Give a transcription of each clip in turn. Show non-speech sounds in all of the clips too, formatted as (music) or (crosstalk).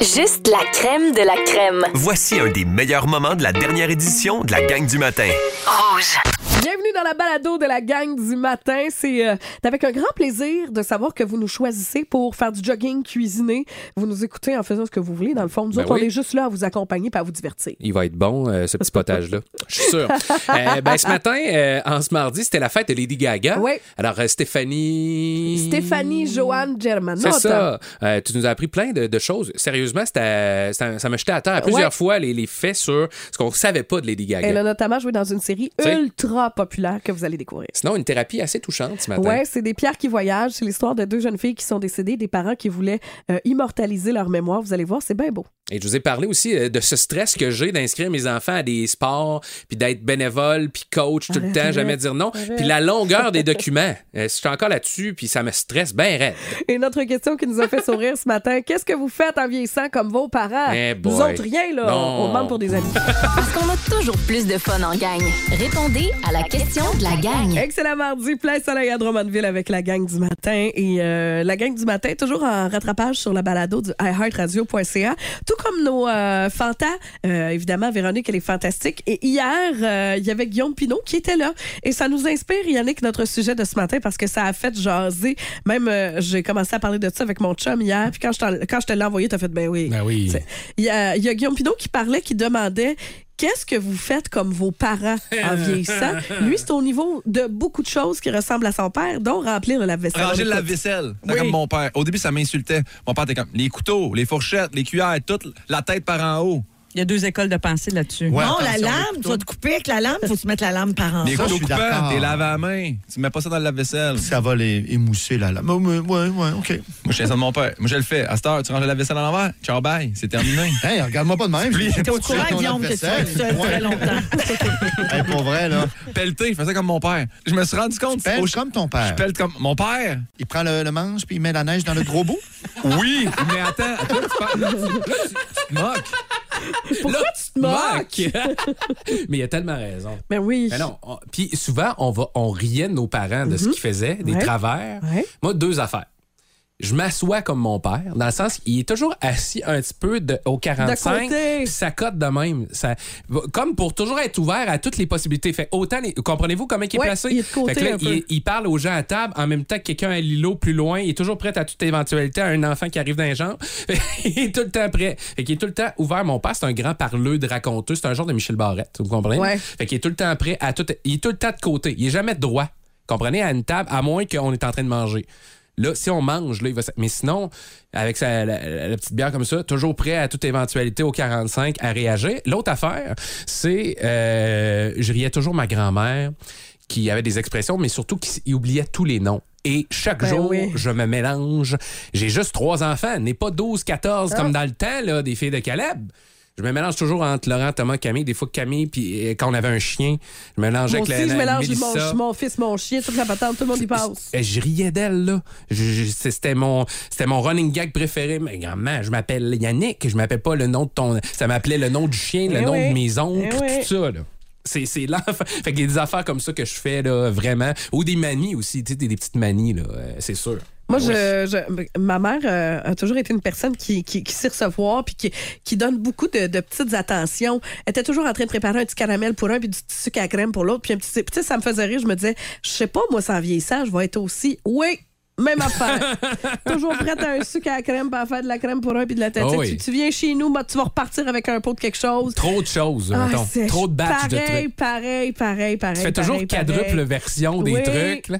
Juste la crème de la crème. Voici un des meilleurs moments de la dernière édition de la gang du matin. Rouge. Bienvenue dans la balado de la gang du matin. C'est euh, avec un grand plaisir de savoir que vous nous choisissez pour faire du jogging, cuisiner. Vous nous écoutez en faisant ce que vous voulez. Dans le fond, nous Ben autres, oui. on est juste là à vous accompagner et à vous divertir. Il va être bon, euh, ce petit potage-là. Je suis sûr. (laughs) Euh, ben, ce matin, euh, en ce mardi, c'était la fête de Lady Gaga. Oui. Alors, Stéphanie. Stéphanie Joanne Germanotta. C'est ça. Tu nous as appris plein de, de choses. Sérieusement, ça, ça m'a jeté à terre plusieurs Ouais. fois les, les faits sur ce qu'on savait pas de Lady Gaga. Elle a notamment joué dans une série sais? Populaire que vous allez découvrir. Sinon, une thérapie assez touchante ce matin. Ouais, c'est des pierres qui voyagent. C'est l'histoire de deux jeunes filles qui sont décédées, des parents qui voulaient euh, immortaliser leur mémoire. Vous allez voir, c'est bien beau. Et je vous ai parlé aussi euh, de ce stress que j'ai d'inscrire mes enfants à des sports, puis d'être bénévole, puis coach tout le Arrête, temps, arrête, jamais dire non. arrête. Puis la longueur des documents. (laughs) Euh, je suis encore là-dessus, puis ça me stresse bien raide. Et notre question qui nous a fait sourire ce matin, qu'est-ce que vous faites en vieillissant comme vos parents? Eh Nous autres, rien, là. Non. On, on demande pour des amis. Parce qu'on a toujours plus de fun en gang. Répondez à la question de la gang. Excellent mardi, plein soleil à Drummondville avec la gang du matin. Et euh, la gang du matin, toujours en rattrapage sur la balado du iHeartRadio.ca. Tout comme nos euh, fantas, euh, évidemment, Véronique, elle est fantastique. Et hier, euh, il y avait Guillaume Pinot qui était là. Et ça nous inspire, Yannick, notre sujet de ce matin, parce que ça a fait jaser. Même, euh, j'ai commencé à parler de ça avec mon chum hier. Puis quand je, quand je te l'ai envoyé, t'as fait, ben oui. Ben oui. Il y, a, il y a Guillaume Pinot qui parlait, qui demandait qu'est-ce que vous faites comme vos parents en vieillissant? (laughs) Lui, c'est au niveau de beaucoup de choses qui ressemblent à son père, dont remplir le lave-vaisselle. Ranger le lave-vaisselle. Oui. comme mon père. Au début, ça m'insultait. Mon père était comme les couteaux, les fourchettes, les cuillères, toute la tête par en haut. Il y a deux écoles de pensée là-dessus. Ouais, non, la lame, tu vas te couper avec la lame, faut se mettre la lame par en Les Ça, couteaux je suis coupants, d'accord. t'es lavé à la main. Tu mets pas ça dans le lave-vaisselle. Ça va les émousser là. là. Mais, mais, ouais, ouais, OK. Moi, je fais ça de mon père. Moi, je le fais. À cette heure, tu ranges le lave-vaisselle à l'envers. Ciao, bye. C'est terminé. (laughs) Hey, regarde-moi pas de même. T'es au courant, Guillaume, que tu seul très longtemps. Hey, pour vrai, là. Pelleter, je fais ça comme mon père. Je me suis rendu compte. Que je- comme ton père. Je pelle comme mon père. Il prend le, le manche puis il met la neige dans le gros bout? (laughs) Oui, mais attends. Tu, là, (laughs) tu- tu- tu te moques. Pourquoi tu te moques? Mais il a tellement raison. Ben oui. Mais non. on- Puis souvent, on, va, on riait de nos parents de ce qu'ils faisaient, des. Ouais. travers. Ouais. Moi, deux affaires. Je m'assois comme mon père, dans le sens qu'il est toujours assis un petit peu de, au 45, côté. puis ça cote de même. Ça, comme pour toujours être ouvert à toutes les possibilités. Fait autant, les- comprenez-vous comment il est Ouais, placé? il est de côté Fait que là, il, il parle aux gens à table en même temps que quelqu'un à l'îlot plus loin. Il est toujours prêt à toute éventualité à un enfant qui arrive dans les jambes. il est tout le temps prêt. Fait qu'il est tout le temps ouvert. Mon père, c'est un grand parleux de raconteux. C'est un genre de Michel Barrette. Vous comprenez? Ouais. Fait qu'il est tout le temps prêt à tout. Il est tout le temps de côté. Il est jamais de droit. Comprenez? À une table, à moins qu'on est en train de manger. Là, si on mange, là, il va. Mais sinon, avec sa, la, la petite bière comme ça, toujours prêt à toute éventualité au 45 à réagir. L'autre affaire, c'est. euh, je riais toujours ma grand-mère qui avait des expressions, mais surtout qui oubliait tous les noms. Et chaque Ben jour, oui. je me mélange. J'ai juste trois enfants, n'est pas 12, 14 Ah. comme dans le temps là, des filles de Caleb. Je me mélange toujours entre Laurent, Thomas, Camille. Des fois, Camille, puis euh, quand on avait un chien, je mélangeais avec aussi, la, je la mélange Mélissa. mon, mon fils, mon chien, toute la patente, tout le monde y passe. Eh, Je riais d'elle, là. Je- je- C'était mon, c'était mon running gag préféré. Mais grand-mère, je m'appelle Yannick. Je m'appelle pas le nom de ton. Ça m'appelait le nom du chien, le Eh nom oui. de mes oncles, Eh oui. tout ça, là. C'est, c'est l'enfant. Fait qu'il y a des affaires comme ça que je fais, là, vraiment. Ou des manies aussi, tu sais, des, des petites manies, là, euh, c'est sûr. Moi, Oui. je, je- ma mère euh, a toujours été une personne qui, qui, qui sait recevoir puis qui, qui donne beaucoup de, de petites attentions. Elle était toujours en train de préparer un petit caramel pour un puis du petit sucre à crème pour l'autre. Puis un petit. Puis tu sais, ça me faisait rire. Je me disais, je sais pas, moi, sans vieillissant, je vais être aussi. Oui! Même affaire. (laughs) toujours prête à un sucre à la crème, pour faire de la crème pour un puis de la tête. Oh Tu- oui. tu, viens chez nous, bah, tu vas repartir avec un pot de quelque chose. Trop de choses, Ah, mettons. Trop de batchs de pareil, trucs. Pareil, pareil, pareil, Tu fais toujours pareil, quadruple pareil. version des Oui. trucs, là.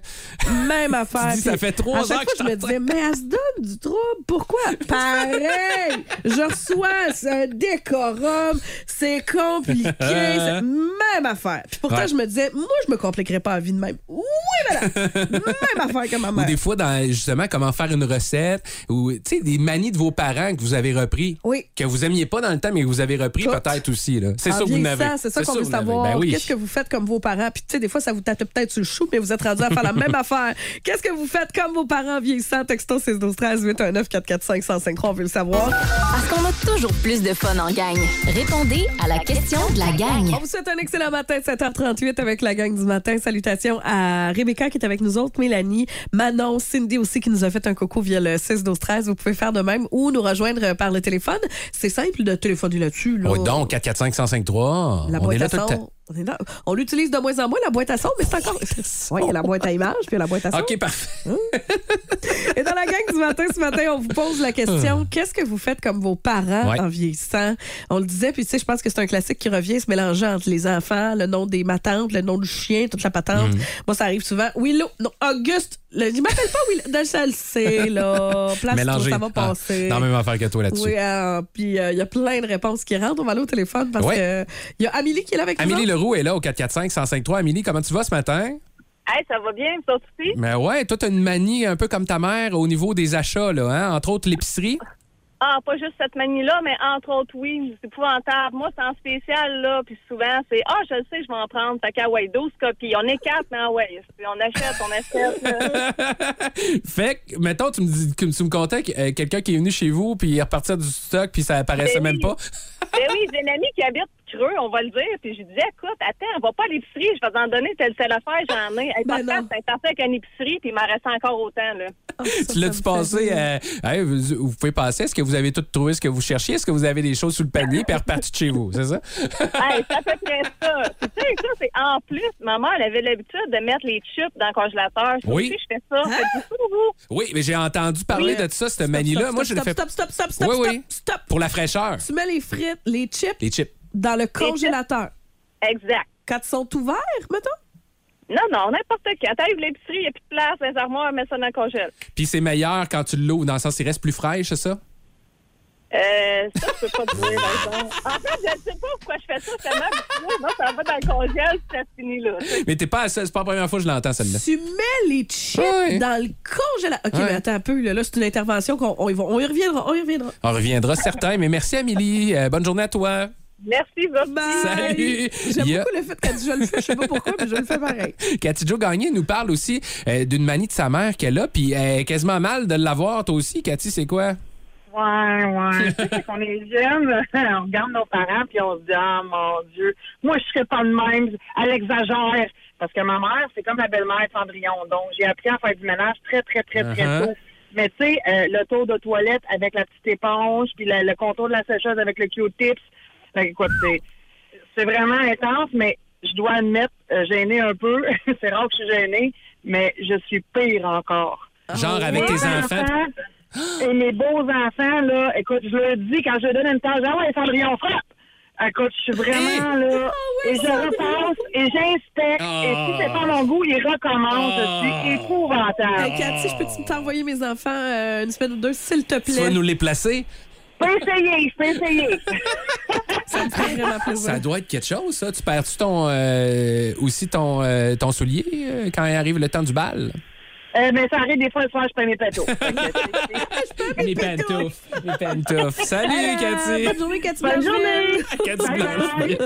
Même affaire. (laughs) Dis, ça fait trois à ans chaque que fois, je je me disais, mais elle se donne du trouble. Pourquoi? (laughs) Pareil! je reçois, c'est un décorum, c'est compliqué, même affaire. Puis pourtant, Ouais. je me disais, moi, je me compliquerais pas la vie de même. Oui, madame! même affaire que ma Ou mère. des fois, dans, justement, comment faire une recette, ou, tu sais, des manies de vos parents que vous avez repris. Oui. Que vous aimiez pas dans le temps, mais que vous avez repris peut-être aussi, là. C'est ça que vous n'avez. C'est ça qu'on veut savoir. Ben oui. Qu'est-ce que vous faites comme vos parents? Puis, tu sais, des fois, ça vous tape peut-être sur le chou, mais vous êtes rendu à faire la même (laughs) affaire. Qu'est-ce que vous faites comme vos parents vieillissants? Texto 6 12 13 819 445 1053 on veut le savoir. Parce qu'on a toujours plus de fun en gang. Répondez à la question de la gang. On vous souhaite un excellent matin, 7h38 avec la gang du matin. Salutations à Rebecca qui est avec nous autres, Mélanie, Manon, Cindy. Cindy aussi qui nous a fait un coucou via le 6 12 13 Vous pouvez faire de même ou nous rejoindre par le téléphone. C'est simple de téléphoner là-dessus. Là. Oh, donc, 445 1053 La On est là tout le temps. On, l'utilise de moins en moins, la boîte à son, mais c'est encore. (laughs) Oui, il y a la boîte à images, puis il y a la boîte à son. OK, parfait. (laughs) Et dans la gang du matin, ce matin, on vous pose la question qu'est-ce que vous faites comme vos parents Ouais. en vieillissant? On le disait, puis tu sais, je pense que c'est un classique qui revient, se mélanger entre les enfants, le nom des matantes, le nom du chien, toute la patente. Moi, ça arrive souvent. Willow, non, Auguste. Le, il m'appelle pas Willow. Je le sais, là. Place Mélanger. ça va Ah, passer. dans la même affaire que toi là-dessus. Oui, euh, puis euh, il y a plein de réponses qui rentrent. On va aller au téléphone parce Ouais. que il y a Amélie qui est là avec Amélie nous. Leroux est là au 445-1053. Amélie, comment tu vas ce matin? Hey, ça va bien, vous aussi? Mais ouais, toi, t'as une manie un peu comme ta mère au niveau des achats, là, hein? entre autres l'épicerie. Ah, pas juste cette manie-là, mais entre autres, oui, c'est épouvantable. Moi, c'est en spécial, là, puis souvent, c'est « Ah, je le sais, je vais en prendre. » Fait qu'à ouais, 12 copies. On est quatre, mais ouais, on achète, on achète. (laughs) fait que, mettons, tu me, dis, que tu me contais que, euh, quelqu'un qui est venu chez vous, puis il repartait du stock, puis ça apparaissait Ben même oui. pas. ben oui, j'ai une amie qui habite Creux, on va le dire, puis je disais « Écoute, attends, on va pas à l'épicerie, je vais t'en donner telle, telle affaire, j'en ai. » Hey, Ben parfait, c'est parfait avec une épicerie, puis il m'en reste encore autant, là. Ça, Tu l'as-tu passé? euh, hey, vous, vous pouvez passer. Est-ce que vous avez tout trouvé ce que vous cherchiez? Est-ce que vous avez des choses sous le panier, puis reparti de chez vous? C'est ça? (laughs) Hey, ça fait près ça. Tu sais, ça, c'est en plus, maman, elle avait l'habitude de mettre les chips dans le congélateur. Oui. aussi, je fais ça. Faites-vous ça, vous? Oui, mais j'ai entendu parler Oui. de ça, cette Stop, manie-là. stop, Moi, stop, je l'ai fait stop, stop, stop, stop, Oui, stop, oui. stop. pour la fraîcheur. Tu mets les frites, les chips Les chips. Dans le congélateur. Exact. Quand ils sont ouverts, mettons? Non, non, n'importe quand. T'arrives l'épicerie, il n'y a plus de place, les armoires, mets ça dans le congèle. Puis c'est meilleur quand tu l'ouvres, dans le sens il reste plus fraîche, c'est ça? Euh, ça, je peux pas te dire. En fait, je ne sais pas pourquoi je fais ça tellement. Moi, ça va dans le congèle, ça finit là. Mais t'es pas c'est pas la première fois que je l'entends, celle-là. Tu mets les chips Ouais. dans le congélateur. OK, Ouais. mais attends un peu. Là, Là, c'est une intervention qu'on on y, va- on y reviendra. On y reviendra. On reviendra certain, mais merci Amélie. Euh, bonne journée à toi. Merci, Bob. Bye. Salut. J'aime beaucoup le fait dit je le fais. Je sais pas pourquoi, mais je le fais pareil. Cathy Jo Gagné nous parle aussi euh, d'une manie de sa mère qu'elle a, puis elle est quasiment mal de l'avoir, toi aussi. Cathy, c'est quoi? Ouais, ouais. tu sais, quand on est jeune, (laughs) on regarde nos parents puis on se dit Ah mon Dieu, moi je serais pas de même. Elle exagère. Parce que ma mère, c'est comme la belle-mère Cendrillon. Donc j'ai appris à faire du ménage très, très, très, très Uh-huh. tôt. Mais tu sais, euh, le tour de toilette avec la petite éponge, puis le, le contour de la sécheuse avec le Q-tips. Fait que, écoute, c'est, c'est vraiment intense, mais je dois admettre, euh, gênée un peu. (laughs) c'est rare que je suis gênée, mais je suis pire encore. Genre avec tes enfants? Et mes beaux enfants, là, écoute, je leur dis quand je leur donne une tâche, ah ouais, Cendrillon, frappe! Écoute, je suis vraiment là. et je repasse et j'inspecte. Et si c'est pas mon goût, il recommence. Je suis épouvantable. Hey, Cathy, je peux t'envoyer mes enfants euh, une semaine ou deux, s'il te Tu vas plaît? nous les placer? Je peux essayer, je peux essayer. Ça me fait vraiment plaisir. Ça doit être quelque chose, ça. Tu perds-tu ton, euh, aussi ton, euh, ton soulier euh, quand arrive le temps du bal? Euh, mais ça arrive des fois le soir, je prends mes pétos. (laughs) Mes pantoufles. Mes pantoufles. Salut, Euh, Cathy. bonne journée, Cathy Bonne journée. (laughs) Cathy Bye.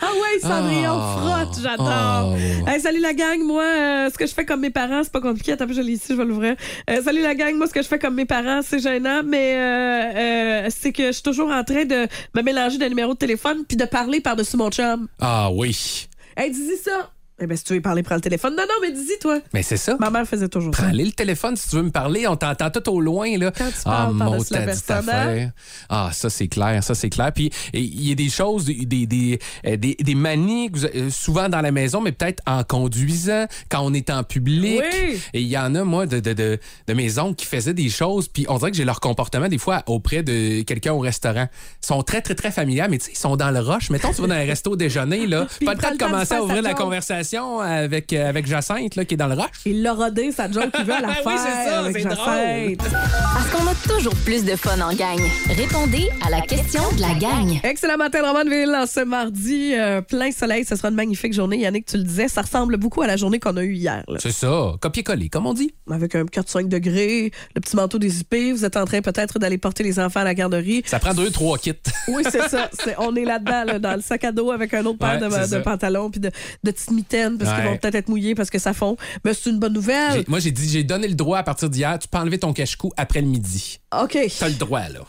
Ah ouais, Cendrillon Ah. frotte, j'adore. Oh. Hey, salut la gang, moi, euh, ce que je fais comme mes parents, c'est pas compliqué. Attends, je l'ai ici, je vais l'ouvrir. Euh, salut la gang, moi, ce que je fais comme mes parents, c'est gênant, mais euh, euh, c'est que je suis toujours en train de me mélanger de numéros de téléphone puis de parler par-dessus mon chum. Ah oui. Hey, dis-y ça. Eh ben, si tu veux parler, prends le téléphone. Non, non, mais dis-y, toi. Mais c'est ça. Ma mère faisait toujours ça. Prends-le le téléphone si tu veux me parler. On t'entend tout au loin. Là. Quand tu ah, parles par-dessus la t'as dit personne, affaire. Ah, ça, c'est clair. Ça, c'est clair. Puis, il y a des choses, des, des, des, euh, des, manies, euh, souvent dans la maison, mais peut-être en conduisant, quand on est en public. Oui. Et il y en a, moi, de, de, de, de mes oncles qui faisaient des choses. Puis, on dirait que j'ai leur comportement, des fois, auprès de quelqu'un au restaurant. Ils sont très, très, très familiers, mais tu sais, ils sont dans le rush. Mettons, tu vas dans un resto déjeuner, là. (laughs) Puis pas le temps de commencer à ouvrir la joke. Avec, euh, avec Jacinthe, là, qui est dans le rush. Il l'a rodé, sa joke qu'il veut à la (laughs) Oui, faire c'est ça, avec c'est Jacinthe. Parce qu'on a toujours plus de fun en gang. Répondez à la question de la gang. Excellent matin de Romanville en ce mardi. euh, plein soleil, ce sera une magnifique journée. Yannick, tu le disais, ça ressemble beaucoup à la journée qu'on a eue hier. là. C'est ça. Copier-coller, comme on dit. Avec un 4-5 degrés, le petit manteau dézippé. Vous êtes en train peut-être d'aller porter les enfants à la garderie. Ça prend deux, trois kits. Oui, c'est ça. C'est- on est là-dedans, là, dans le sac à dos avec un autre paire Ouais, de, c'est de ça. pantalons puis de, de petites mitaines parce qu'ils Ouais. vont peut-être être mouillés parce que ça fond. Mais c'est une bonne nouvelle. Moi, j'ai dit, j'ai donné le droit à partir d'hier. Tu peux enlever ton cache-cou après le midi. OK. T'as le droit, là.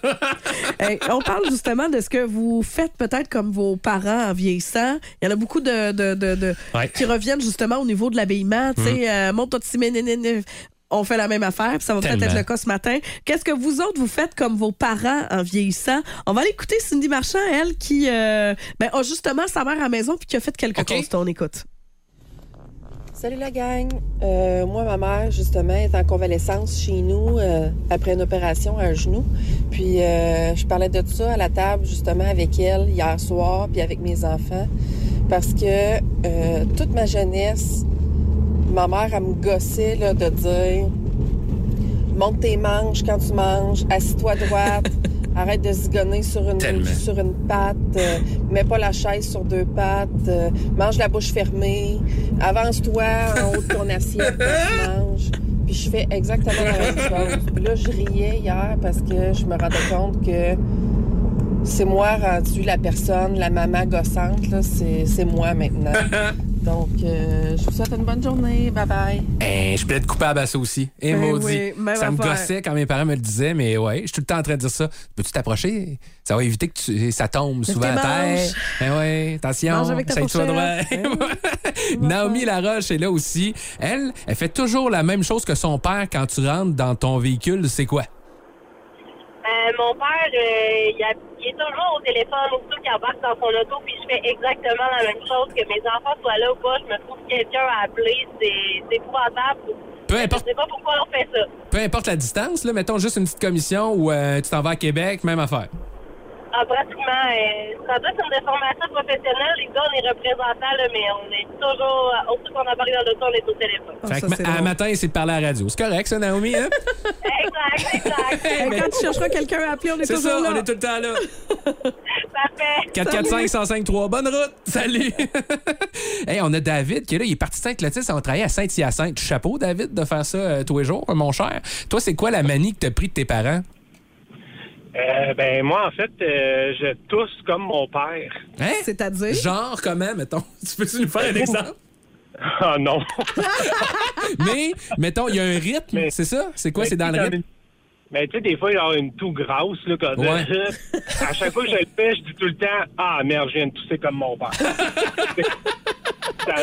(laughs) Hey, on parle justement de ce que vous faites peut-être comme vos parents en vieillissant. Il y en a beaucoup de, de- de- de- Ouais. qui reviennent justement au niveau de l'habillement. Tu sais, euh, monte ton petit ménénéné. On fait la même affaire, puis ça va peut-être être le cas ce matin. Qu'est-ce que vous autres, vous faites comme vos parents en vieillissant? On va aller écouter Cindy Marchand, elle, qui euh, ben, a justement sa mère à la maison puis qui a fait quelques OK. constats. On écoute. Salut la gang. Euh, moi, ma mère, justement, est en convalescence chez nous euh, après une opération à un genou. Puis, euh, je parlais de tout ça à la table, justement, avec elle hier soir, puis avec mes enfants. Parce que euh, toute ma jeunesse, ma mère, elle me gossait là, de dire monte tes manches quand tu manges, assis-toi droite, (laughs) arrête de zigonner sur une, Tellement. sur une patte, euh, mets pas la chaise sur deux pattes, euh, mange la bouche fermée, avance-toi en haut de ton assiette (laughs) quand tu manges. Puis je fais exactement la même chose. Puis là, je riais hier parce que je me rendais compte que c'est moi rendu la personne, la maman gossante, là, c'est c'est moi maintenant. (laughs) Donc, euh, je vous souhaite une bonne journée. Bye bye. Hein, je plaide coupable à ça aussi. Et Ben maudit. oui, même ça me affaire. gossait quand mes parents me le disaient, mais ouais, je suis tout le temps en train de dire ça. Peux-tu t'approcher? Ça va éviter que tu- ça tombe souvent à terre. manches. Ben ouais, attention. Fourchette. droit. (laughs) Naomi Laroche est là aussi. Elle, elle fait toujours la même chose que son père quand tu rentres dans ton véhicule. C'est quoi? Euh, mon père, euh, il, a- il est toujours au téléphone, aussitôt qu'il embarque dans son auto, puis je fais exactement la même chose, que mes enfants soient là ou pas, je me trouve quelqu'un à appeler, c'est épouvantable. Peu Je importe, sais pas pourquoi on fait ça. peu importe la distance, là, mettons juste une petite commission ou euh, tu t'en vas à Québec, même affaire. Ah, pratiquement, euh, ça doit être une déformation professionnelle. Les gars, on est représentants, là, mais on est toujours, euh, aussitôt qu'on embarque dans l'auto, on est au téléphone. Ah, fait ça, que c'est ma- à matin, c'est de parler à la radio. C'est correct, ça, Naomi, hein? (laughs) exact, exact. (laughs) Quand tu chercheras quelqu'un à appeler, on est, C'est toujours ça, là. on est tout le temps là. Parfait. 445 105 Bonne route. Salut. (laughs) hey, on a David qui est là. Il est parti de Saint-Clotilde. On travaille à Saint-Hyacinthe. Chapeau, David, de faire ça euh, tous les jours, mon cher. Toi, c'est quoi la manie que t'as pris de tes parents? Euh, ben moi en fait euh, je tousse comme mon père. Hein? C'est-à-dire? Genre, comment, mettons? (laughs) Tu peux-tu nous faire un exemple? Ah non. (laughs) Mais, mettons, il y a un rythme, Mais- c'est ça? C'est quoi? Mais C'est dans le rythme? Mais tu sais, des fois, il y a une toux grasse, là, quand Ouais. (laughs) À chaque fois que je le fais, je dis tout le temps Ah merde, je viens de tousser comme mon père. ça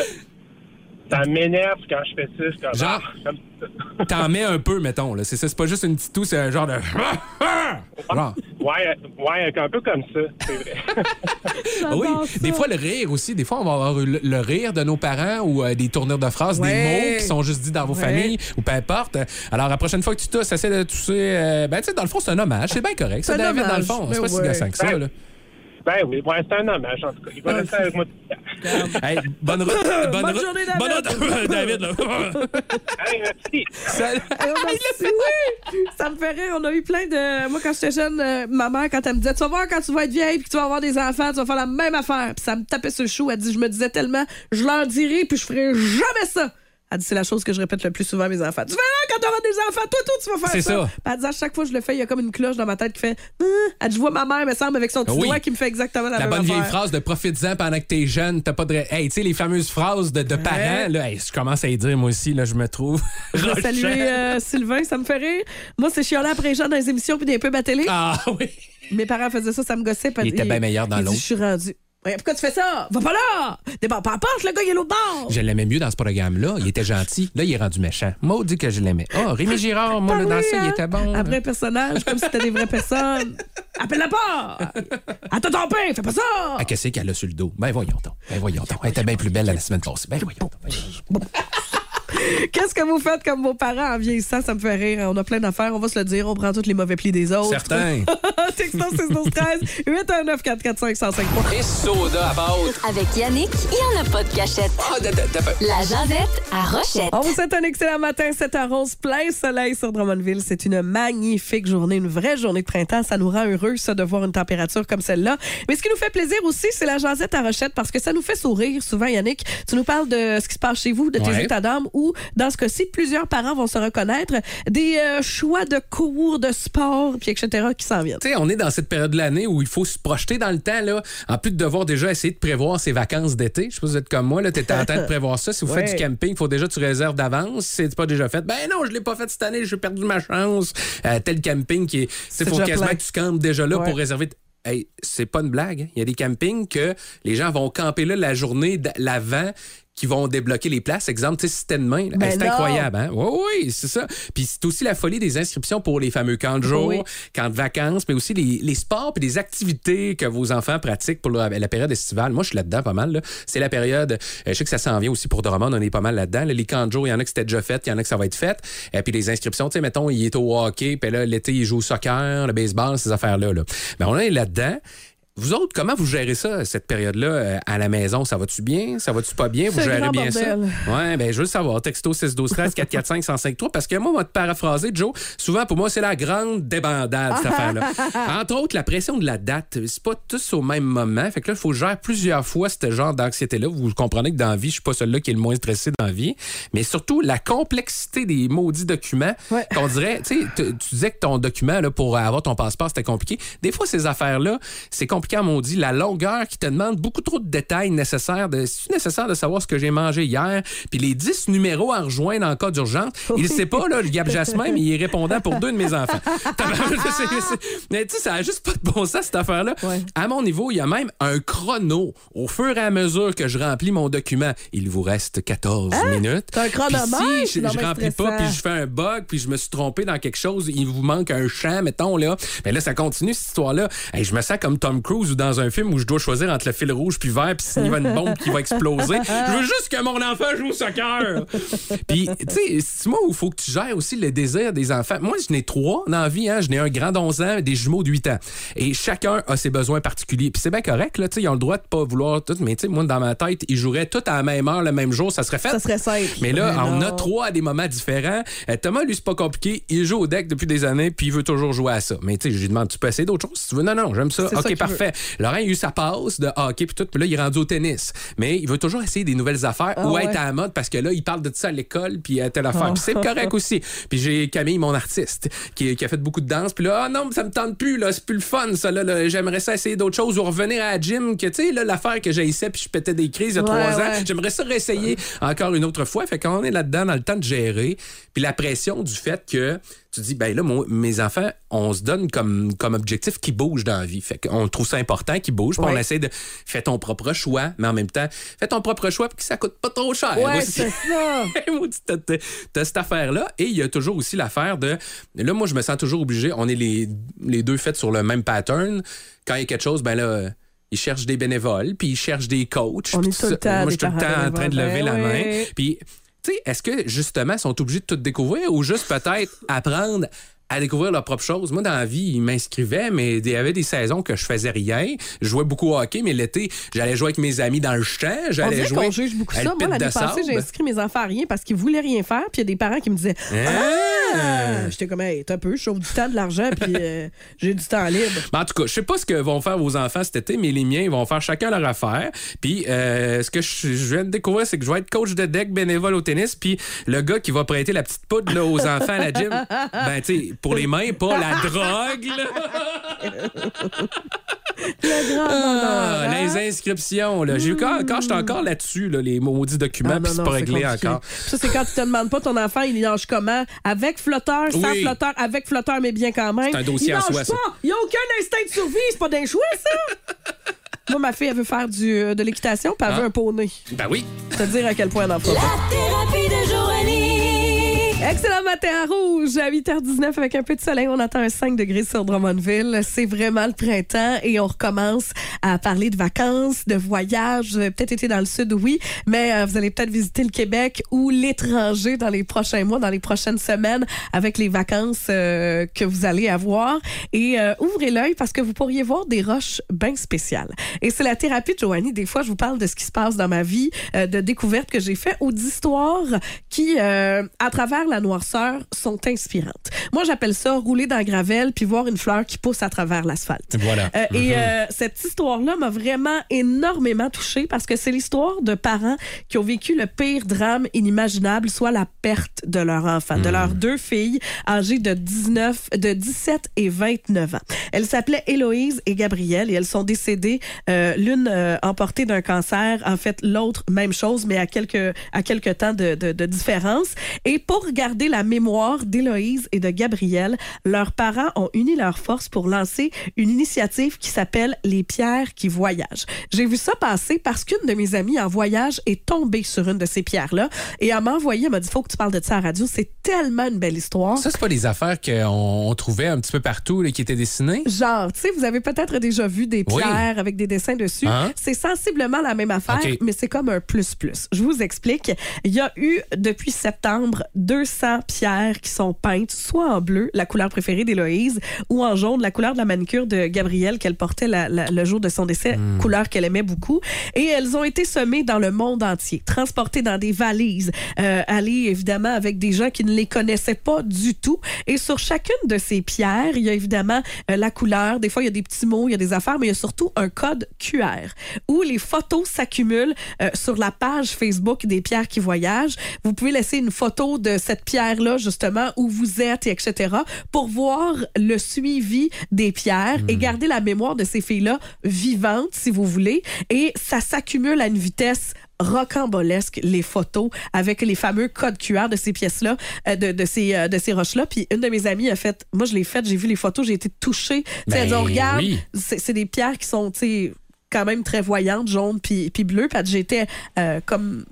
ça m'énerve quand je fais ça. Comme, Genre- Ah, comme ça. (laughs) T'en mets un peu, mettons. Là. C'est ça. C'est pas juste une petite toux, c'est un genre de. (laughs) Genre. Ouais, euh, ouais, un peu comme ça, c'est vrai. (laughs) Ah oui, des fois le rire aussi. Des fois, on va avoir le, le rire de nos parents ou euh, des tournures de phrases, Ouais. des mots qui sont juste dits dans vos Ouais. familles ou peu importe. Alors, la prochaine fois que tu tousses, essaie de tousser. euh, ben, tu sais, dans le fond, c'est un hommage. C'est bien correct. C'est C'est un David, dans le fond. C'est Ben pas si ouais. gossant que ça. Ben, Là. Ben oui, ouais, c'est un hommage, en tout cas. Il va rester avec moi. Hey, bonne route. Bonne, Bonne route. journée, David. Bonne route, David. là. Hey, merci. Merci, oui! Ça me fait rire. On a eu plein de. Moi, quand j'étais jeune, euh, ma mère, quand elle me disait Tu vas voir quand tu vas être vieille puis que tu vas avoir des enfants, tu vas faire la même affaire. Puis ça me tapait sur le chou. Elle dit Je me disais tellement, je leur dirai puis je ferai jamais ça. Elle dit C'est la chose que je répète le plus souvent à mes enfants. Tu verras quand tu auras des enfants, toi, toi, tu vas faire C'est ça. ça. Puis Elle dit À chaque fois que je le fais, il y a comme une cloche dans ma tête qui fait Hum. Elle dit Je vois ma mère, me semble, avec son petit Oui. doigt qui me fait exactement la, La même bonne affaire. vieille phrase de profites-en pendant que t'es jeune, t'as pas de. Hey, tu sais, les fameuses phrases de, de parents, là, hey, je commence à y dire, moi aussi, là, je me trouve. Je rochant. (laughs) saluer euh, Sylvain, ça me fait rire. Moi, c'est chialer après gens dans les émissions puis des pubs à télé. Ah oui. Mes parents faisaient ça, ça me gossait. Il était bien meilleur dans l'autre. Je suis rendu. Ouais, pourquoi tu fais ça? Va pas là! Débarque pas porte, le gars, il est l'autre bord! Je l'aimais mieux dans ce programme-là. Il était gentil. Là, il est rendu méchant. Maudit que je l'aimais. Ah, Rémi Girard, moi, là, dans ça, il hein? était bon. Un vrai personnage, comme si c'était des vraies personnes. Appelle-la pas! Attends ton pain, fais pas ça! Ah, qu'est-ce qu'elle a sur le dos? Ben voyons donc. Ben voyons donc. Elle était bien plus belle la semaine passée. Ben voyons donc. Qu'est-ce que vous faites comme vos parents en vieillissant? Ça me fait rire. On a plein d'affaires, on va se le dire. On prend tous les mauvais plis des autres. Certain. Texto 612 13 819 445 1053 Et soda à base. Avec Yannick, il n'y en a pas de cachette. Ah, da, da, da, La jasette à Rochette. On vous souhaite un excellent matin, 7 à 11, plein soleil sur Drummondville. C'est une magnifique journée, une vraie journée de printemps. Ça nous rend heureux, ça, de voir une température comme celle-là. Mais ce qui nous fait plaisir aussi, c'est la jasette à Rochette parce que ça nous fait sourire souvent, Yannick. Tu nous parles de ce qui se passe chez vous, de tes Ouais. états d'âme dans ce cas-ci, plusieurs parents vont se reconnaître, des euh, choix de cours, de sport, puis etc. qui s'en viennent. Tu sais, on est dans cette période de l'année où il faut se projeter dans le temps, là. En plus de devoir déjà essayer de prévoir ses vacances d'été. Je sais pas si vous êtes comme moi, là. T'es en train de prévoir ça. Si vous Ouais. faites du (laughs) camping, il faut déjà que tu réserves d'avance. Si c'est pas déjà fait, ben non, je l'ai pas fait cette année, j'ai perdu ma chance. Euh, tel camping qui est. Tu C'est faut quasiment plein. que tu campes déjà là Ouais. pour réserver. Hey, c'est pas une blague. hein. Il y a des campings que les gens vont camper là la journée l'avant qui vont débloquer les places. Exemple, tu sais, système de main. là. Ben c'est incroyable, hein? Oui, oui, c'est ça. Puis c'est aussi la folie des inscriptions pour les fameux camps de jour, Oui. camps de vacances, mais aussi les, les sports et les activités que vos enfants pratiquent pour la, la période estivale. Moi, je suis là-dedans pas mal. là. C'est la période, euh, je sais que ça s'en vient aussi pour Drummond, on est pas mal là-dedans. là. Les camps de jour, il y en a que c'était déjà fait, il y en a que ça va être fait. Et puis les inscriptions, tu sais, mettons, il est au hockey, puis là, l'été, il joue au soccer, le baseball, ces affaires-là. Là. Mais on est là-dedans. Vous autres, comment vous gérez ça, cette période-là, euh, à la maison? Ça va-tu bien? Ça va-tu pas bien? Vous gérez bien ça? Ouais, ben je veux savoir. Texto 6 12 13 445 1053 parce que moi, on va te paraphraser, Joe. Souvent, pour moi, c'est la grande débandade, cette (laughs) affaire-là. Entre autres, la pression de la date, c'est pas tous au même moment. Fait que là, il faut gérer plusieurs fois ce genre d'anxiété-là. Vous comprenez que dans la vie, je suis pas celui-là qui est le moins stressé dans la vie. Mais surtout, la complexité des maudits documents qu'on dirait, tu sais, tu disais que ton document, là, pour avoir ton passeport, c'était compliqué. Des fois, ces affaires-là, c'est compliqué à maudit. La longueur qui te demande beaucoup trop de détails nécessaires. De, c'est nécessaire de savoir ce que j'ai mangé hier? Puis les 10 numéros à rejoindre en cas d'urgence. Il sait pas, là, le Gab Jasmin, mais il est répondant pour deux de mes enfants. C'est- (laughs) c'est- mais tu sais, ça a juste pas de bon sens, cette affaire-là. À mon niveau, il y a même un chrono. Au fur et à mesure que je remplis mon document, il vous reste 14 minutes. T'as un chronomètre, c'est si je, je remplis pas, puis je fais un bug, puis je me suis trompé dans quelque chose, il vous manque un champ, mettons, là. Mais là, ça continue, cette histoire-là. Hey, je me sens comme Tom Cruise ou dans un film où je dois choisir entre le fil rouge puis vert, puis s'il y a une bombe qui va exploser. (laughs) Je veux juste que mon enfant joue au soccer. Puis, tu sais, c'est moi où il faut que tu gères aussi le désir des enfants. Moi, je n'ai trois dans la vie. Hein. Je n'ai un grand d'11 ans, des jumeaux de 8 ans. Et chacun a ses besoins particuliers. Puis c'est bien correct, là. Tu sais, ils ont le droit de pas vouloir tout. Mais tu sais, moi, dans ma tête, ils joueraient tous à la même heure, le même jour. Ça serait fait. Ça serait simple. Mais là, Mais on a trois à des moments différents. Euh, Thomas, lui, c'est pas compliqué. Il joue au deck depuis des années, puis il veut toujours jouer à ça. Mais tu sais, je lui demande, tu peux essayer d'autres choses? Si tu veux? Non, non, j'aime ça. OK, Laurent, il a eu sa passe de hockey, puis tout, puis là, il est rendu au tennis. Mais il veut toujours essayer des nouvelles affaires Ah ou ouais. être à la mode parce que là, il parle de ça à l'école, puis à telle affaire. Ah. Puis c'est correct aussi. Puis j'ai Camille, mon artiste, qui, qui a fait beaucoup de danse, puis là, ah non, mais ça me tente plus, là, c'est plus le fun, ça, là, là. j'aimerais ça essayer d'autres choses ou revenir à la gym, que tu sais, là, l'affaire que j'ai essayé, puis je pétais des crises il y a Ouais, trois ans. J'aimerais ça réessayer encore une autre fois. Fait qu'on est là-dedans dans le temps de gérer. Puis la pression du fait que tu dis, ben là, mon- mes enfants, on se donne comme, comme objectif qu'ils bougent dans la vie. Fait qu'on trouve ça important qu'ils bougent. Puis on Ouais. essaie de faire ton propre choix, mais en même temps, fais ton propre choix puis que ça coûte pas trop cher. Ouais, c'est ça. (laughs) T'as- cette affaire-là. Et il y a toujours aussi l'affaire de. Là, moi, je me sens toujours obligé. On est les, les deux faits sur le même pattern. Quand il y a quelque chose, ben là. Ils cherchent des bénévoles, puis ils cherchent des coachs. On est tout le ça. temps Moi, je suis tout le temps en train de lever la Ben main. oui. Puis, tu sais, est-ce que justement, ils sont obligés de tout découvrir ou juste peut-être apprendre à découvrir leurs propres choses? Moi, dans la vie, ils m'inscrivaient, mais il y avait des saisons que je faisais rien. Je jouais beaucoup au hockey, mais l'été, j'allais jouer avec mes amis dans le champ. J'allais jouer. juge beaucoup ça. Moi, l'année passée, j'ai inscrit mes enfants à rien parce qu'ils voulaient rien faire. Puis il y a des parents qui me disaient Ah! J'étais comme, hey, t'as peu, je sauve du temps, de l'argent, puis euh, (laughs) j'ai du temps libre. Mais en tout cas, je sais pas ce que vont faire vos enfants cet été, mais les miens, ils vont faire chacun leur affaire. Puis, euh, ce que je, je viens de découvrir, c'est que je vais être coach de deck bénévole au tennis. Puis, le gars qui va prêter la petite poudre là, aux enfants à la gym, (laughs) ben, tu sais, pour les mains, pas la drogue, là. (laughs) Le grand Ah, hein? les inscriptions, là. J'ai quand, quand j'étais encore là-dessus, là, les maudits documents, Ah, puis c'est pas réglé encore. Ça, c'est quand tu te demandes pas ton enfant, il nage comment? Avec flotteur, sans Oui. flotteur, avec flotteur, mais bien quand même. C'est un dossier il en nage soi, pas. ça. Il n'y a aucun instinct de survie, c'est pas d'un choix, ça. (laughs) Moi, ma fille, elle veut faire du, euh, de l'équitation, puis elle Ah. veut un poney. Ben oui. te dire à quel point elle en pas. Thérapie de Joanie. Excellent matin à rouge à 8h19 avec un peu de soleil. On attend un 5 degrés sur Drummondville. C'est vraiment le printemps et on recommence à parler de vacances, de voyages. Peut-être été dans le sud, oui, mais euh, vous allez peut-être visiter le Québec ou l'étranger dans les prochains mois, dans les prochaines semaines avec les vacances euh, que vous allez avoir. Et euh, ouvrez l'œil parce que vous pourriez voir des roches bien spéciales. Et c'est la thérapie de Joanie. Des fois, je vous parle de ce qui se passe dans ma vie, de découvertes que j'ai fait ou d'histoires qui, à travers la noirceur, sont inspirantes. Moi, j'appelle ça rouler dans la gravelle puis voir une fleur qui pousse à travers l'asphalte. Voilà. Euh, Et Mhm. euh, cette histoire-là m'a vraiment énormément touchée parce que c'est l'histoire de parents qui ont vécu le pire drame inimaginable, soit la perte de leur enfant, de leurs deux filles âgées de 19, de 17 et 29 ans. Elles s'appelaient Héloïse et Gabrielle et elles sont décédées, euh, l'une emportée d'un cancer, en fait l'autre même chose, mais à quelques à quelques temps de, de, de différence. Et pour garder la mémoire d'Héloïse et de Gabriel, leurs parents ont uni leurs forces pour lancer une initiative qui s'appelle Les pierres qui voyagent. J'ai vu ça passer parce qu'une de mes amies en voyage est tombée sur une de ces pierres-là et elle m'a envoyé, elle m'a dit faut que tu parles de ça à la radio, c'est tellement une belle histoire. Ça, c'est pas des affaires qu'on on trouvait un petit peu partout là, qui étaient dessinées? Genre, tu sais, vous avez peut-être déjà vu des Oui. pierres avec des dessins dessus. Hein? C'est sensiblement la même affaire, mais c'est comme un plus-plus. Je vous explique. Il y a eu, depuis septembre, 200 pierres qui sont peintes, soit en bleu, la couleur préférée d'Héloïse, ou en jaune, la couleur de la manicure de Gabrielle qu'elle portait la- la- le jour de son décès, couleur qu'elle aimait beaucoup. Et elles ont été semées dans le monde entier, transportées dans des valises, euh, allées évidemment avec des gens qui ne les connaissaient pas du tout. Et sur chacune de ces pierres, il y a évidemment euh, la couleur. Des fois, il y a des petits mots, il y a des affaires, mais il y a surtout un code QR où les photos s'accumulent euh, sur la page Facebook des pierres qui voyagent. Vous pouvez laisser une photo de cette pierre-là, justement, où vous êtes, et etc., pour voir le suivi des pierres et garder la mémoire de ces filles-là vivantes, si vous voulez. Et ça s'accumule à une vitesse rocambolesque les photos avec les fameux codes QR de ces pièces-là, euh, de, de ces, euh, de ces roches-là. Puis une de mes amies a fait, moi je l'ai faite, j'ai vu les photos, j'ai été touchée. Tu sais, Ben elle dit, on regarde, oui. c'est des pierres qui sont, tu sais, quand même très voyantes, jaunes puis, puis bleues. Puis j'étais euh, comme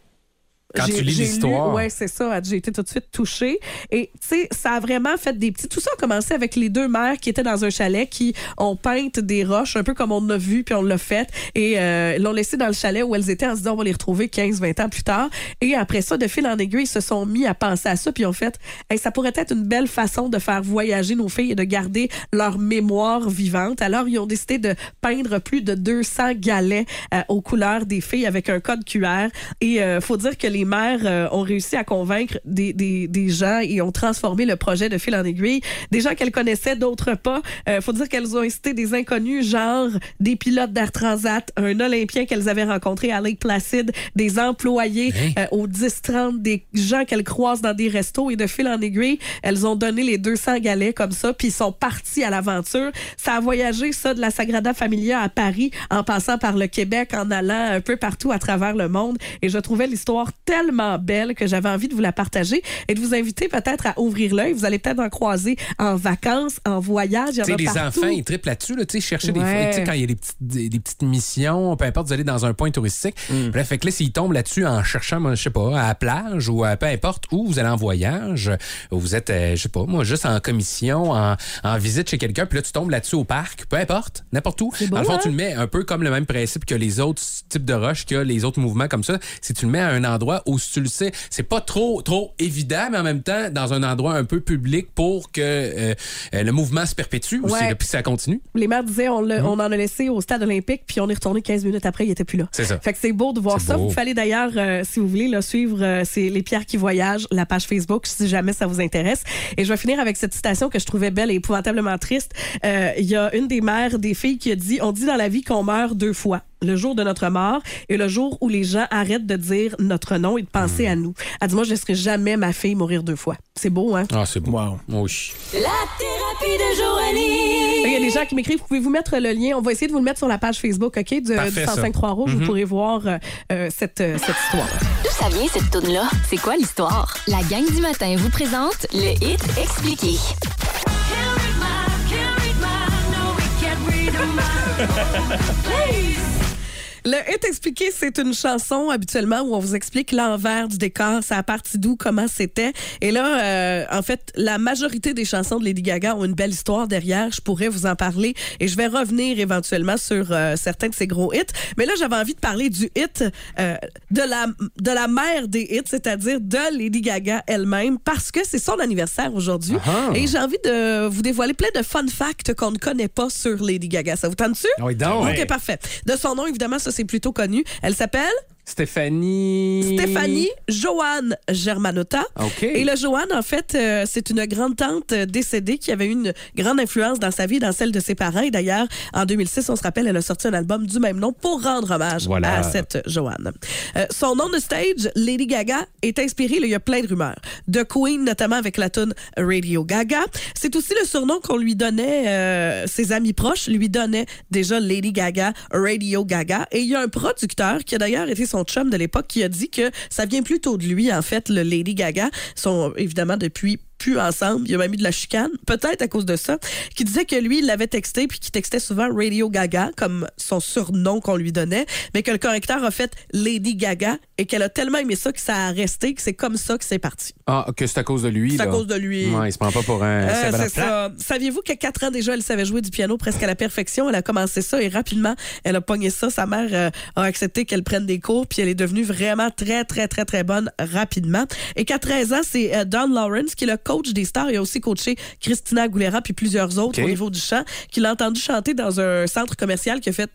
Quand tu lis l'histoire. Ouais, c'est ça. J'ai été tout de suite touchée. Et, tu sais, ça a vraiment fait des petits. Tout ça a commencé avec les deux mères qui étaient dans un chalet qui ont peint des roches, un peu comme on a vu, puis on l'a fait. Et euh, l'ont laissé dans le chalet où elles étaient en se disant, on va les retrouver 15, 20 ans plus tard. Et après ça, de fil en aiguille, ils se sont mis à penser à ça, puis ont fait, Hey, ça pourrait être une belle façon de faire voyager nos filles et de garder leur mémoire vivante. Alors, ils ont décidé de peindre plus de 200 galets euh, aux couleurs des filles avec un code QR. Et euh, faut dire que les mères euh, ont réussi à convaincre des, des, des gens et ont transformé le projet de fil en aiguille. Des gens qu'elles connaissaient, d'autres pas. Euh, faut dire qu'elles ont incité des inconnus, genre des pilotes d'Air Transat, un Olympien qu'elles avaient rencontré à Lake Placid, des employés euh, au 10-30, des gens qu'elles croisent dans des restos et de fil en aiguille, elles ont donné les 200 galets comme ça, puis ils sont partis à l'aventure. Ça a voyagé, ça, de la Sagrada Familia à Paris, en passant par le Québec, en allant un peu partout à travers le monde. Et je trouvais l'histoire tellement belle que j'avais envie de vous la partager et de vous inviter peut-être à ouvrir l'œil. Vous allez peut-être en croiser en vacances, en voyage. Tu sais, les partout. enfants, ils triplent là-dessus, là, tu sais, chercher des Ouais. tu sais, quand il y a des petites, des, des petites missions, peu importe, vous allez dans un point touristique. Mm. Bref, fait que là, s'ils tombent là-dessus en cherchant, je sais pas, à la plage ou à peu importe où vous allez en voyage, ou vous êtes, euh, je sais pas, moi, juste en commission, en, en visite chez quelqu'un, puis là, tu tombes là-dessus au parc, peu importe, n'importe où. beau, dans le fond, hein? tu le mets un peu comme le même principe que les autres types de roches, que les autres mouvements comme ça. Si tu le mets à un endroit où si tu le sais, c'est pas trop, trop évident, mais en même temps, dans un endroit un peu public pour que euh, euh, le mouvement se perpétue aussi, Ouais. puis ça continue. Les mères disaient on, l'a- on en a laissé au stade olympique, puis on est retourné 15 minutes après, il était plus là. C'est ça. Fait que c'est beau de voir ça. beau. Vous fallait d'ailleurs, euh, si vous voulez, là, suivre euh, c'est Les Pierres qui voyagent, la page Facebook, si jamais ça vous intéresse. Et je vais finir avec cette citation que je trouvais belle et épouvantablement triste. Il y a une des mères des filles qui a dit On dit dans la vie qu'on meurt deux fois. Le jour de notre mort et le jour où les gens arrêtent de dire notre nom et de penser Hmm. à nous. Elle dit Moi, je laisserai jamais ma fille mourir deux fois. C'est beau, hein? Ah, c'est beau. Oui. La thérapie de Joanie. Il y a des gens qui m'écrivent, vous pouvez vous mettre le lien? On va essayer de vous le mettre sur la page Facebook, OK, du, Parfait, ça. 105 Trois Rouges. Vous Mhm. pourrez voir euh, euh, cette, euh, cette histoire. D'où ça vient cette toune-là? C'est quoi l'histoire? La gang du matin vous présente le hit expliqué. Le hit expliqué, c'est une chanson habituellement où on vous explique l'envers du décor, ça a parti d'où, comment c'était. Et là, euh, en fait, la majorité des chansons de Lady Gaga ont une belle histoire derrière. Je pourrais vous en parler et je vais revenir éventuellement sur euh, certains de ces gros hits. Mais là, j'avais envie de parler du hit euh, de la de la mère des hits, c'est-à-dire de Lady Gaga elle-même, parce que c'est son anniversaire aujourd'hui. Ah. Et j'ai envie de vous dévoiler plein de fun facts qu'on ne connaît pas sur Lady Gaga. Ça vous tente-tu? Oui, donc. OK, parfait. De son nom, évidemment, c'est plutôt connu. Elle s'appelle Stéphanie. Stéphanie Joanne Germanotta. OK. Et le Joanne, en fait, euh, c'est une grande tante décédée qui avait eu une grande influence dans sa vie et dans celle de ses parents. Et d'ailleurs, en 2006, on se rappelle, elle a sorti un album du même nom pour rendre hommage Voilà. à cette Joanne. Euh, son nom de stage, Lady Gaga, est inspiré, il y a plein de rumeurs, de Queen, notamment avec la tune Radio Gaga. C'est aussi le surnom qu'on lui donnait, euh, ses amis proches lui donnaient déjà Lady Gaga, Radio Gaga. Et il y a un producteur qui a d'ailleurs été son son chum de l'époque, qui a dit que ça vient plutôt de lui, en fait, le Lady Gaga. Sont évidemment depuis plus ensemble. Il a même eu de la chicane, peut-être à cause de ça, qui disait que lui, il l'avait texté, puis qui textait souvent Radio Gaga, comme son surnom qu'on lui donnait, mais que le correcteur a fait Lady Gaga et qu'elle a tellement aimé ça que ça a resté, que c'est comme ça que c'est parti. Ah, que c'est à cause de lui. C'est à cause de lui. Ouais, il se prend pas pour un. Euh, c'est ça. Saviez-vous qu'à 4 ans déjà, elle savait jouer du piano presque à la perfection? Elle a commencé ça et rapidement, elle a pogné ça. Sa mère euh, a accepté qu'elle prenne des cours, puis elle est devenue vraiment très, très, très, très bonne rapidement. Et qu'à 13 ans, c'est euh, Don Lawrence qui le coach des stars. Il a aussi coaché Christina Aguilera puis plusieurs autres au niveau du chant, qui l'a entendu chanter dans un centre commercial qui a fait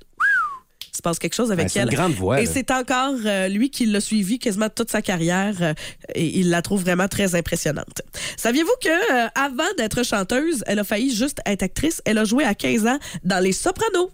se passe quelque chose avec c'est elle. une grande voix, Et c'est encore euh, lui qui l'a suivi quasiment toute sa carrière euh, et il la trouve vraiment très impressionnante. Saviez-vous que euh, avant d'être chanteuse, elle a failli juste être actrice. Elle a joué à 15 ans dans Les Sopranos.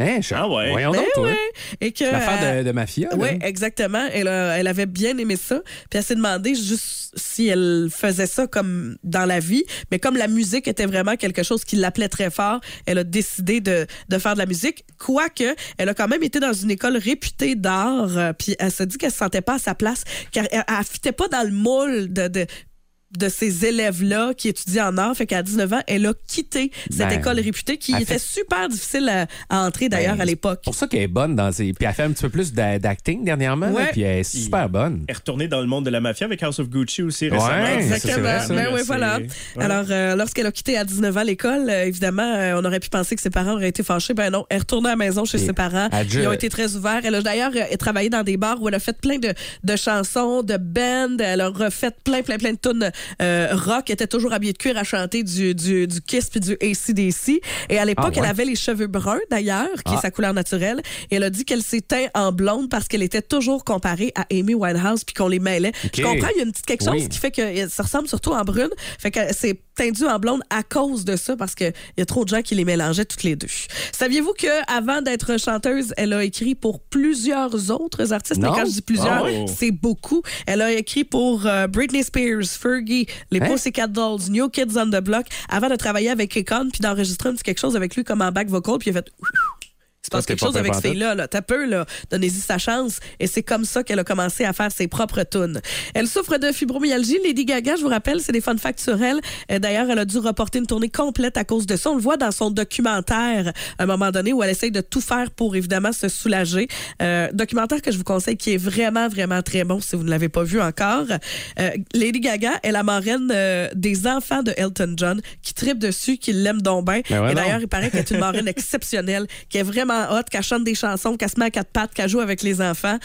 Hein, je- Ah ouais. Voyons Ben donc, toi. ouais. Et que L'affaire de, de mafia. là. oui, exactement. Elle, a- elle avait bien aimé ça. Puis elle s'est demandé juste si elle faisait ça comme dans la vie. Mais comme la musique était vraiment quelque chose qui l'appelait très fort, elle a décidé de, de faire de la musique. Quoique, elle a quand même été dans une école réputée d'art. euh, Puis elle se dit qu'elle se sentait pas à sa place, car elle, elle fitait pas dans le moule de... de de ces élèves-là qui étudient en art. Fait qu'à 19 ans, elle a quitté cette Ben, école réputée qui elle était fait- super difficile à, à entrer d'ailleurs Ben, à l'époque. C'est pour ça qu'elle est bonne dans ses. Puis elle fait un petit peu plus d'a- d'acting dernièrement. là, Ouais. Puis elle est super bonne. est retournée dans le monde de la mafia avec House of Gucci aussi récemment. Ouais, ça, c'est Exactement. vrai. Ben oui, voilà. ouais. Alors, euh, lorsqu'elle a quitté à 19 ans l'école, euh, évidemment, euh, on aurait pu penser que ses parents auraient été fâchés. Ben non, elle est retournée à la maison chez Et ses parents. elle a Ils ont été très ouverts. Elle a d'ailleurs euh, travaillé dans des bars où elle a fait plein de, de chansons, de bands. Elle a refait plein, plein, plein de tunes euh, rock. Était toujours habillée de cuir à chanter du, du, du Kiss puis du ACDC. Et à l'époque, Ah ouais? elle avait les cheveux bruns, d'ailleurs, qui est Ah. sa couleur naturelle. Et elle a dit qu'elle s'est teint en blonde parce qu'elle était toujours comparée à Amy Winehouse puis qu'on les mêlait. Je comprends, il y a une petite quelque chose Oui. qui fait que euh, ça ressemble surtout en brune. Fait que c'est teindu en blonde à cause de ça parce qu'il y a trop de gens qui les mélangeaient toutes les deux. Saviez-vous que avant d'être chanteuse, elle a écrit pour plusieurs autres artistes? Non. Mais quand je dis plusieurs, Oh. c'est beaucoup. Elle a écrit pour euh, Britney Spears, Fergie, les Hein? Pussycat Dolls, New Kids on the Block, avant de travailler avec Akon puis d'enregistrer un petit quelque chose avec lui comme en back vocal puis il a fait se passe quelque chose avec ces pantoute. là. T'as peu, là. Donnez-y sa chance. Et c'est comme ça qu'elle a commencé à faire ses propres tunes. Elle souffre de fibromyalgie. Lady Gaga, je vous rappelle, c'est des fun facts sur elle. Euh, D'ailleurs, elle a dû reporter une tournée complète à cause de ça. On le voit dans son documentaire, à un moment donné, où elle essaye de tout faire pour, évidemment, se soulager. Euh, documentaire que je vous conseille, qui est vraiment, vraiment très bon, si vous ne l'avez pas vu encore. Euh, Lady Gaga est la marraine euh, des enfants de Elton John, qui tripe dessus, qui l'aime donc bien. Ben ouais, Et d'ailleurs, il paraît qu'elle est une marraine (laughs) exceptionnelle, qui est vraiment hot, qu'elle chante des chansons, qu'elle se met à quatre pattes, qu'elle joue avec les enfants.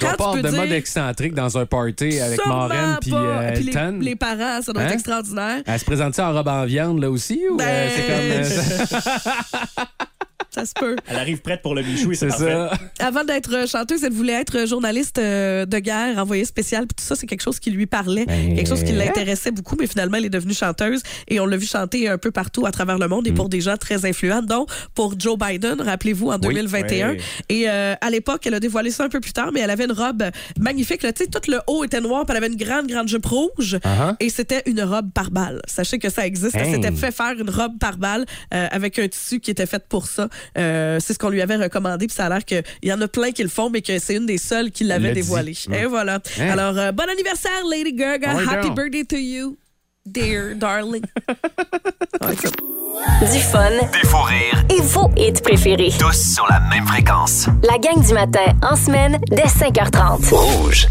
Quand avoir peux de mode excentrique dans un party avec Maureen puis euh, les, parents, ça doit être Hein? extraordinaire. Elle se présente ça en robe en viande là aussi ou euh, Ben, c'est comme. (laughs) (laughs) Ça se peut. Elle arrive prête pour le bichou et c'est ça. Avant d'être euh, chanteuse, elle voulait être journaliste euh, de guerre, envoyée spéciale. Puis tout ça, c'est quelque chose qui lui parlait, Ben, quelque chose qui l'intéressait beaucoup. Mais finalement, elle est devenue chanteuse et on l'a vu chanter un peu partout à travers le monde et Mm. pour des gens très influents, dont pour Joe Biden, rappelez-vous, en 2021. oui. Et euh, à l'époque, elle a dévoilé ça un peu plus tard, mais elle avait une robe magnifique. là. Tu sais, tout le haut était noir, puis elle avait une grande, grande jupe rouge. Uh-huh. Et c'était une robe par balle. Sachez que ça existe. Elle Hey. s'était fait faire une robe par balle euh, avec un tissu qui était fait pour ça. Euh, c'est ce qu'on lui avait recommandé. Puis ça a l'air qu'il y en a plein qui le font, mais que c'est une des seules qui l'avait dit. dévoilé. Et voilà. Hein? Alors, euh, bon anniversaire, Lady Gaga. Happy birthday to you, dear darling. (laughs) Du fun Des faux rires, et vos hits préférés. tous sur la même fréquence. La gang du matin en semaine dès 5h30. Rouge.